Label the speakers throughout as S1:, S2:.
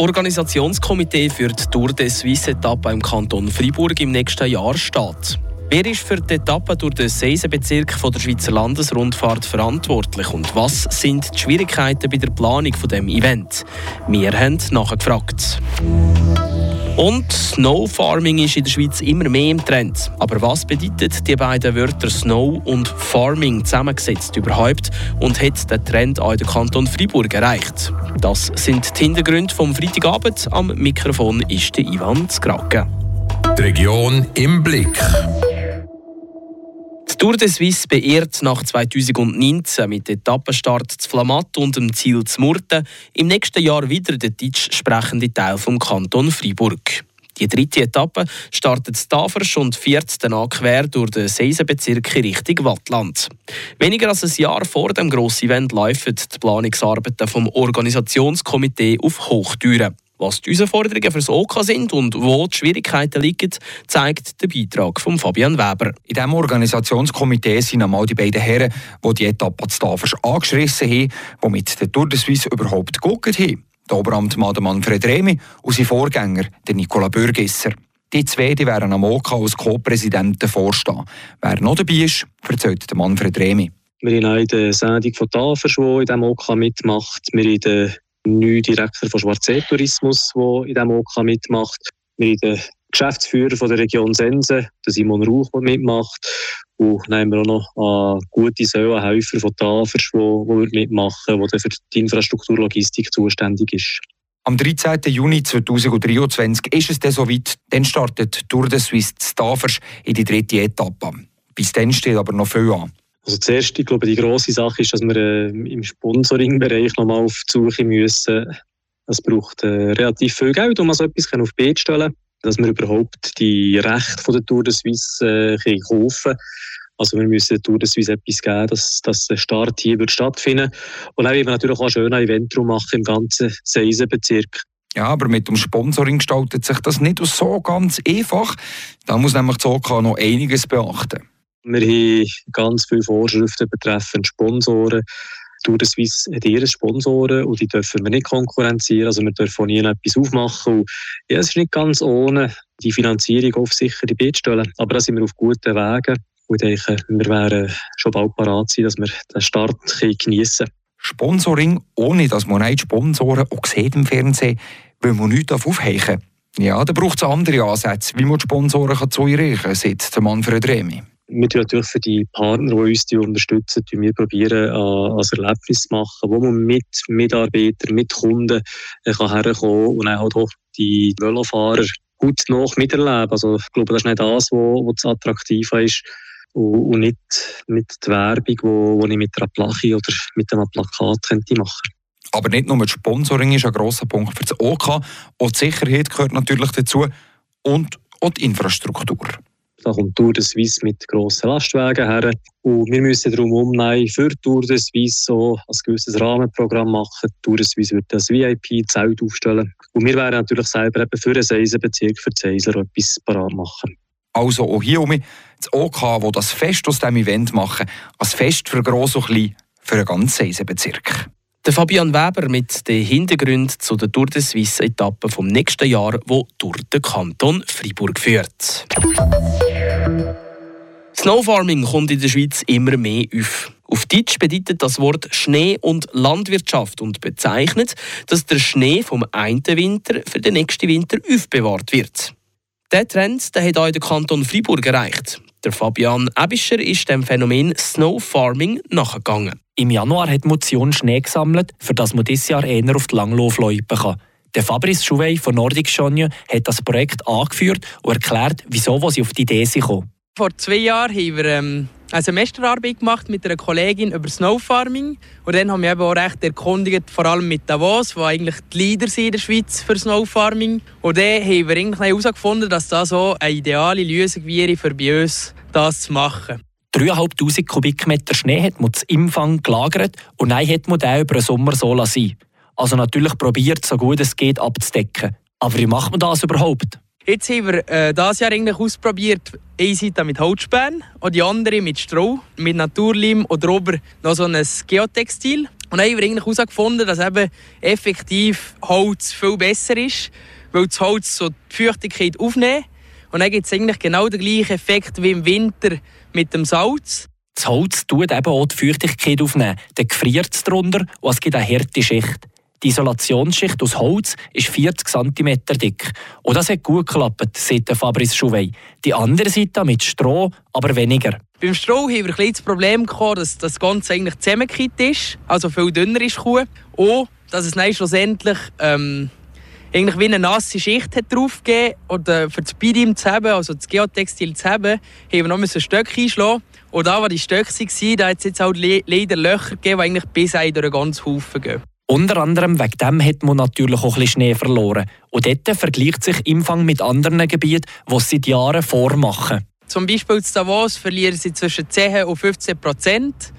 S1: Organisationskomitee für die Tour de Suisse Etappe im Kanton Fribourg im nächsten Jahr steht. Wer ist für die Etappe durch den Seisenbezirk der Schweizer Landesrundfahrt verantwortlich und was sind die Schwierigkeiten bei der Planung von dem Event? Wir haben nachgefragt. Und Snow Farming ist in der Schweiz immer mehr im Trend. Aber was bedeutet die beiden Wörter Snow und Farming zusammengesetzt überhaupt und hat der Trend auch in der Kanton Freiburg erreicht? Das sind die Hintergründe vom Freitagabend. Am Mikrofon ist der Ivan Skrake.
S2: Die Region im Blick.
S1: Tour de Suisse beehrt nach 2019 mit Etappenstart zu Flamatt und dem Ziel zu Murten im nächsten Jahr wieder der deutsch sprechende Teil vom Kanton Freiburg. Die dritte Etappe startet in Tafers und fährt danach quer durch den Seisenbezirk Richtung Wattland. Weniger als ein Jahr vor dem grossen Event laufen die Planungsarbeiten vom Organisationskomitee auf Hochtüren. Was die Herausforderungen für das OK sind und wo die Schwierigkeiten liegen, zeigt der Beitrag von Fabian Weber.
S3: In diesem Organisationskomitee sind einmal die beiden Herren, die die Etappe zu Tafers angeschrissen haben, die mit der Tour de Suisse überhaupt geguckt haben. Der Oberamtmann Manfred Remi und sein Vorgänger, der Nicola Bürgesser. Die zwei die werden am OK als Co-Präsidenten vorstehen. Wer noch dabei ist, erzählt Manfred Remi.
S4: Wir haben auch in der Sendung von Tafers, die in diesem OK mitmacht. Wir haben neuen Direktor von Schwarzee Tourismus, der in diesem OK mitmacht. Wir haben den Geschäftsführer von der Region Sense, der Simon Rauch, der mitmacht. Und dann haben wir auch noch äh, gute Säulenhelfer von Tafers, die, mitmachen, die für die Infrastrukturlogistik zuständig ist.
S3: Am 13. Juni 2023 ist es dann soweit, dann startet Tour de Suisse Tafers in die dritte Etappe. Bis dann steht aber noch viel an.
S4: Also zuerst, ich glaube, die grosse Sache ist, dass wir äh, im Sponsoring-Bereich nochmal auf die Suche müssen. Es braucht äh, relativ viel Geld, um so etwas auf die zu stellen, dass wir überhaupt die Rechte von der Tour de Suisse äh, kaufen. Also wir müssen der Tour de Suisse etwas geben, dass, dass der Start hier wird stattfinden Und dann werden wir natürlich auch ein schönes Event machen im ganzen Seisenbezirk.
S3: Ja, aber mit dem Sponsoring gestaltet sich das nicht so ganz einfach. Da muss nämlich die OK noch einiges beachten.
S4: Wir haben ganz viele Vorschriften betreffend Sponsoren. Tour de Suisse hat ihre Sponsoren und die dürfen wir nicht konkurrenzieren. Also wir dürfen nie etwas aufmachen. Und ja, es ist nicht ganz ohne die Finanzierung auf sichere Beine stellen. Aber da sind wir auf guten Wegen. Und ich denke, wir wären schon bald parat sein, dass wir den Start geniessen können.
S3: Sponsoring, ohne dass man nicht Sponsoren auch sieht im Fernsehen, weil man nichts aufheichen. Ja, da braucht es andere Ansätze, wie man die Sponsoren zu erreichen kann, sagt Manfred Remi
S4: wir tun natürlich für die Partner, die uns die unterstützen, wir probieren, ein Erlebnis zu machen, wo man mit Mitarbeitern, mit Kunden äh, kann herkommen und dann halt auch die Velofahrer gut noch miterleben. Also ich glaube, das ist nicht das, was attraktiv ist und nicht mit der Werbung, die ich mit einer Plache oder mit einem Plakat könnte machen
S3: Aber nicht nur das Sponsoring ist ein grosser Punkt für das OK, auch die Sicherheit gehört natürlich dazu und auch die Infrastruktur.
S4: Da kommt Tour de Suisse mit grossen Lastwagen her. Und wir müssen darum umnehmen, für Tour de Suisse so ein gewisses Rahmenprogramm machen. Tour de Suisse wird das VIP-Zelt aufstellen. Und wir werden natürlich selber eben für einen Seisenbezirk, für die Seiser etwas parat machen.
S3: Also auch hier um das OK, wo das Fest aus diesem Event machen, als Fest für gross und klein, für einen ganzen Seisenbezirk.
S1: Der Fabian Weber mit dem Hintergrund zu der Tour de Suisse Etappe vom nächsten Jahr, wo durch den Kanton Freiburg führt. Snowfarming kommt in der Schweiz immer mehr auf. Auf Deutsch bedeutet das Wort Schnee- und Landwirtschaft und bezeichnet, dass der Schnee vom einen Winter für den nächsten Winter aufbewahrt wird. Der Trend der hat auch der Kanton Freiburg erreicht. Der Fabian Ebischer ist dem Phänomen Snow Farming nachgegangen.
S5: Im Januar hat Motion Schnee gesammelt, für das man dieses Jahr eher auf die Langlaufloipe kann. Der Fabrice Chouvet von Nordic Chonje hat das Projekt angeführt und erklärt, wieso sie auf die Idee sind.
S6: Vor zwei Jahren haben wir ähm, eine Semesterarbeit gemacht mit einer Kollegin über Snowfarming. Und dann haben wir eben auch recht erkundigt, vor allem mit Davos, wo eigentlich die Leader sind in der Schweiz für Snowfarming. Und dann haben wir eigentlich herausgefunden, dass das so eine ideale Lösung wäre für bei uns, das zu machen.
S5: 3'500 Kubikmeter Schnee hat man zu Empfang gelagert und dann hat man den über den Sommer so lassen. Also natürlich probiert, so gut es geht, abzudecken. Aber wie macht man das überhaupt?
S6: Jetzt haben wir äh, dieses Jahr eigentlich ausprobiert, eine Seite mit Holzspänen und die andere mit Stroh, mit Naturleim oder oben noch so ein Geotextil. Und dann haben wir eigentlich herausgefunden, dass eben effektiv Holz viel besser ist, weil das Holz so die Feuchtigkeit aufnimmt. Und dann gibt es eigentlich genau den gleichen Effekt wie im Winter mit dem Salz.
S5: Das Holz tut eben auch die Feuchtigkeit aufnehmen. Dann gefriert es darunter und es gibt eine harte Schicht. Die Isolationsschicht aus Holz ist 40 cm dick. Und das hat gut geklappt, sagt Fabrice Chouvet. Die andere Seite mit Stroh aber weniger.
S6: Beim Stroh haben wir ein das Problem gehabt, dass das Ganze eigentlich zusammengekippt ist, also viel dünner ist Kuh. Und dass es dann schlussendlich ähm, eigentlich wie eine nasse Schicht hat draufgegeben oder für das Bidim zu haben, also das Geotextil zu haben, haben wir noch ein Stück einschlagen. Und da, wo die Stöcke waren, da hat es jetzt halt leider Löcher gegeben, die eigentlich bis durch den ganzen Haufen gehen.
S5: Unter anderem wegen dem hat man natürlich auch ein bisschen Schnee verloren. Und dort vergleicht sich Imfang mit anderen Gebieten, die es seit Jahren vormachen.
S6: Zum Beispiel in Davos verlieren sie zwischen 10 und 15 Prozent.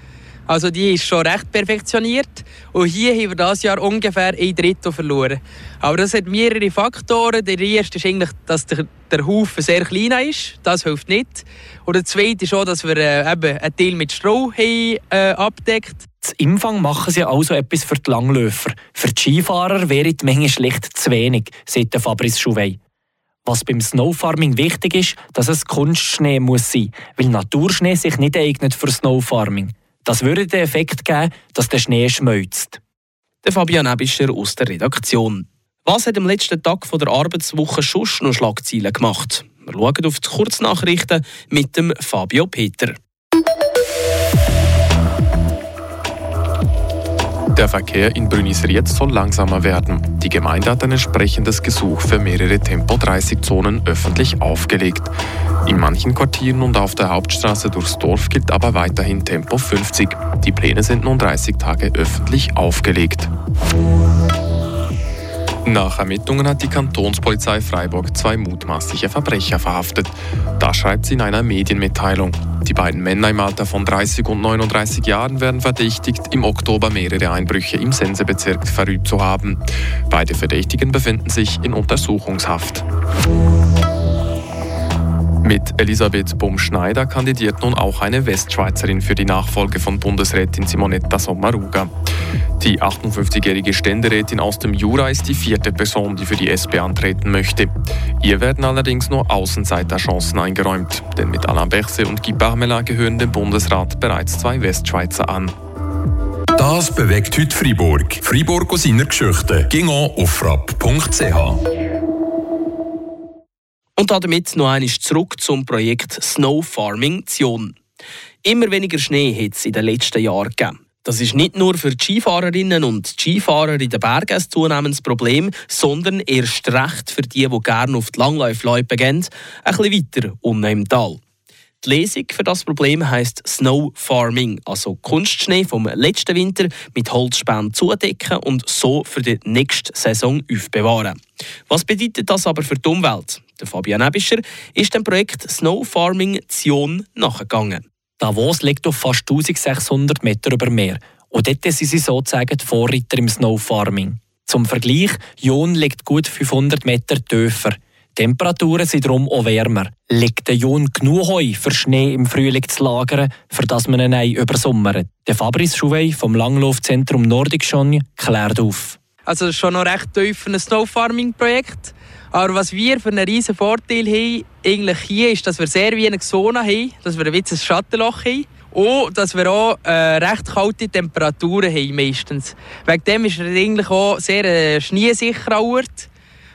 S6: Also die ist schon recht perfektioniert. Und hier haben wir dieses Jahr ungefähr ein Drittel verloren. Aber das hat mehrere Faktoren. Der erste ist eigentlich, dass der, der Haufen sehr klein ist. Das hilft nicht. Und der zweite ist auch, dass wir äh, eben einen Teil mit Stroh haben, äh, abdeckt.
S5: Zu Empfang machen sie also etwas für die Langläufer. Für die Skifahrer wäre die Menge schlicht zu wenig, sagt Fabrice Chouvet. Was beim Snowfarming wichtig ist, dass es Kunstschnee muss sein, weil Naturschnee sich nicht eignet für Snowfarming. Das würde den Effekt geben, dass der Schnee schmilzt.
S1: Der Fabian Ebischer aus der Redaktion. Was hat am letzten Tag der Arbeitswoche schon noch Schlagzeilen gemacht? Wir schauen auf die Kurznachrichten mit dem Fabio Peter.
S7: Der Verkehr in Brünisried soll langsamer werden. Die Gemeinde hat ein entsprechendes Gesuch für mehrere Tempo-30-Zonen öffentlich aufgelegt. In manchen Quartieren und auf der Hauptstraße durchs Dorf gilt aber weiterhin Tempo 50. Die Pläne sind nun 30 Tage öffentlich aufgelegt. Nach Ermittlungen hat die Kantonspolizei Freiburg zwei mutmaßliche Verbrecher verhaftet. Das schreibt sie in einer Medienmitteilung. Die beiden Männer im Alter von 30 und 39 Jahren werden verdächtigt, im Oktober mehrere Einbrüche im Sensebezirk verübt zu haben. Beide Verdächtigen befinden sich in Untersuchungshaft. Mit Elisabeth Bumschneider kandidiert nun auch eine Westschweizerin für die Nachfolge von Bundesrätin Simonetta Sommaruga. Die 58-jährige Ständerätin aus dem Jura ist die vierte Person, die für die SP antreten möchte. Ihr werden allerdings nur Außenseiterchancen eingeräumt, denn mit Alain Berset und Guy Parmelin gehören dem Bundesrat bereits zwei Westschweizer an.
S2: Das bewegt heute Freiburg. Freiburg aus seiner Geschichte. Ging auf frapp.ch.
S1: Und damit noch einmal zurück zum Projekt Snow Farming Zion. Immer weniger Schnee hat es in den letzten Jahren gegeben. Das ist nicht nur für die Skifahrerinnen und Skifahrer in den Bergen ein zunehmendes Problem, sondern erst recht für die, die gerne auf die Langlaufloipe gehen, ein bisschen weiter unten im Tal. Die Lesung für das Problem heißt Snow Farming, also Kunstschnee vom letzten Winter mit Holzspänen zudecken und so für die nächste Saison aufbewahren. Was bedeutet das aber für die Umwelt? Der Fabian Ebischer ist dem Projekt Snow Farming Zion nachgegangen.
S5: Davos liegt auf fast 1600 Meter über Meer. Und dort sind sie sozusagen die Vorreiter im Snowfarming. Zum Vergleich, Jon liegt gut 500 Meter tiefer. Temperaturen sind darum auch wärmer. Liegt der Jon genug Heu für Schnee im Frühling zu lagern, für das man ihn übersommert? Der Fabrice Chouvet vom Langlaufzentrum Nordic Schogne klärt auf.
S6: Also das ist schon noch recht tief ein Snowfarming-Projekt. Aber was wir für einen riesen Vorteil haben, eigentlich hier, ist, dass wir sehr wenig Sonne haben, dass wir ein bisschen Schattenloch haben. Und dass wir auch äh, recht kalte Temperaturen haben meistens. Wegen dem ist es eigentlich auch sehr äh, schneesicherer Ort.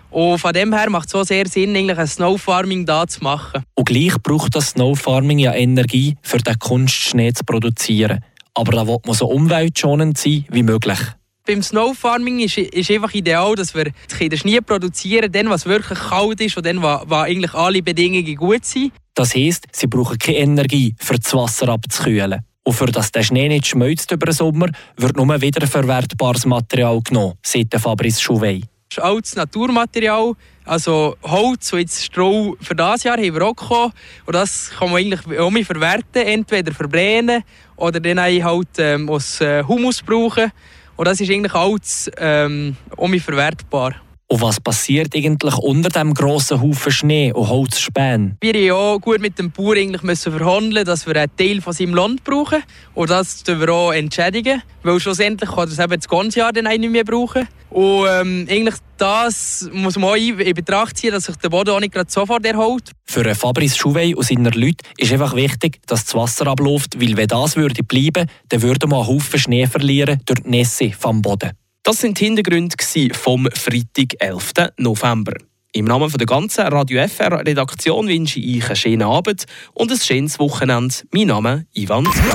S6: Und von dem her macht es auch sehr Sinn, eigentlich ein Snowfarming da zu machen.
S5: Und gleich braucht das Snowfarming ja Energie, für den Kunstschnee zu produzieren. Aber da will man so umweltschonend sein wie möglich
S6: beim Snowfarming ist, ist einfach ideal, dass wir den Schnee produzieren, dann, was wirklich kalt ist und dann, wo, wo eigentlich alle Bedingungen gut sind.
S5: Das heisst, sie brauchen keine Energie, für das Wasser abzukühlen. Und für das der Schnee nicht schmilzt über den Sommer, wird nur wiederverwertbares Material genommen, sagt Fabrice Chouvet.
S6: Ist altes Naturmaterial, also Holz und jetzt Stroh für das Jahr haben wir auch gekommen. Und das kann man eigentlich auch verwerten, entweder verbrennen oder dann halt ähm, als äh, Humus brauchen. Und das ist eigentlich alles ähm, verwertbar.
S5: Und was passiert eigentlich unter dem grossen Haufen Schnee und Holzspänen?
S6: Wir mussten auch gut mit dem Bauer eigentlich müssen verhandeln, dass wir einen Teil von seinem Land brauchen. Und das tun wir auch entschädigen. Weil schlussendlich kann er es eben das ganze Jahr dann nicht mehr brauchen. Und ähm, eigentlich das muss man auch in Betracht ziehen, dass sich der Boden auch nicht gerade sofort erholt.
S5: Für Fabrice Chouvet und seine Leute ist einfach wichtig, dass das Wasser abläuft, weil wenn das würde bleiben, dann würde man einen Haufen Schnee verlieren durch die Nässe vom Boden.
S1: Das sind die Hintergründe vom Freitag, 11. November. Im Namen der ganzen Radio FR Redaktion wünsche ich einen schönen Abend und ein schönes Wochenende. Mein Name ist Ivan.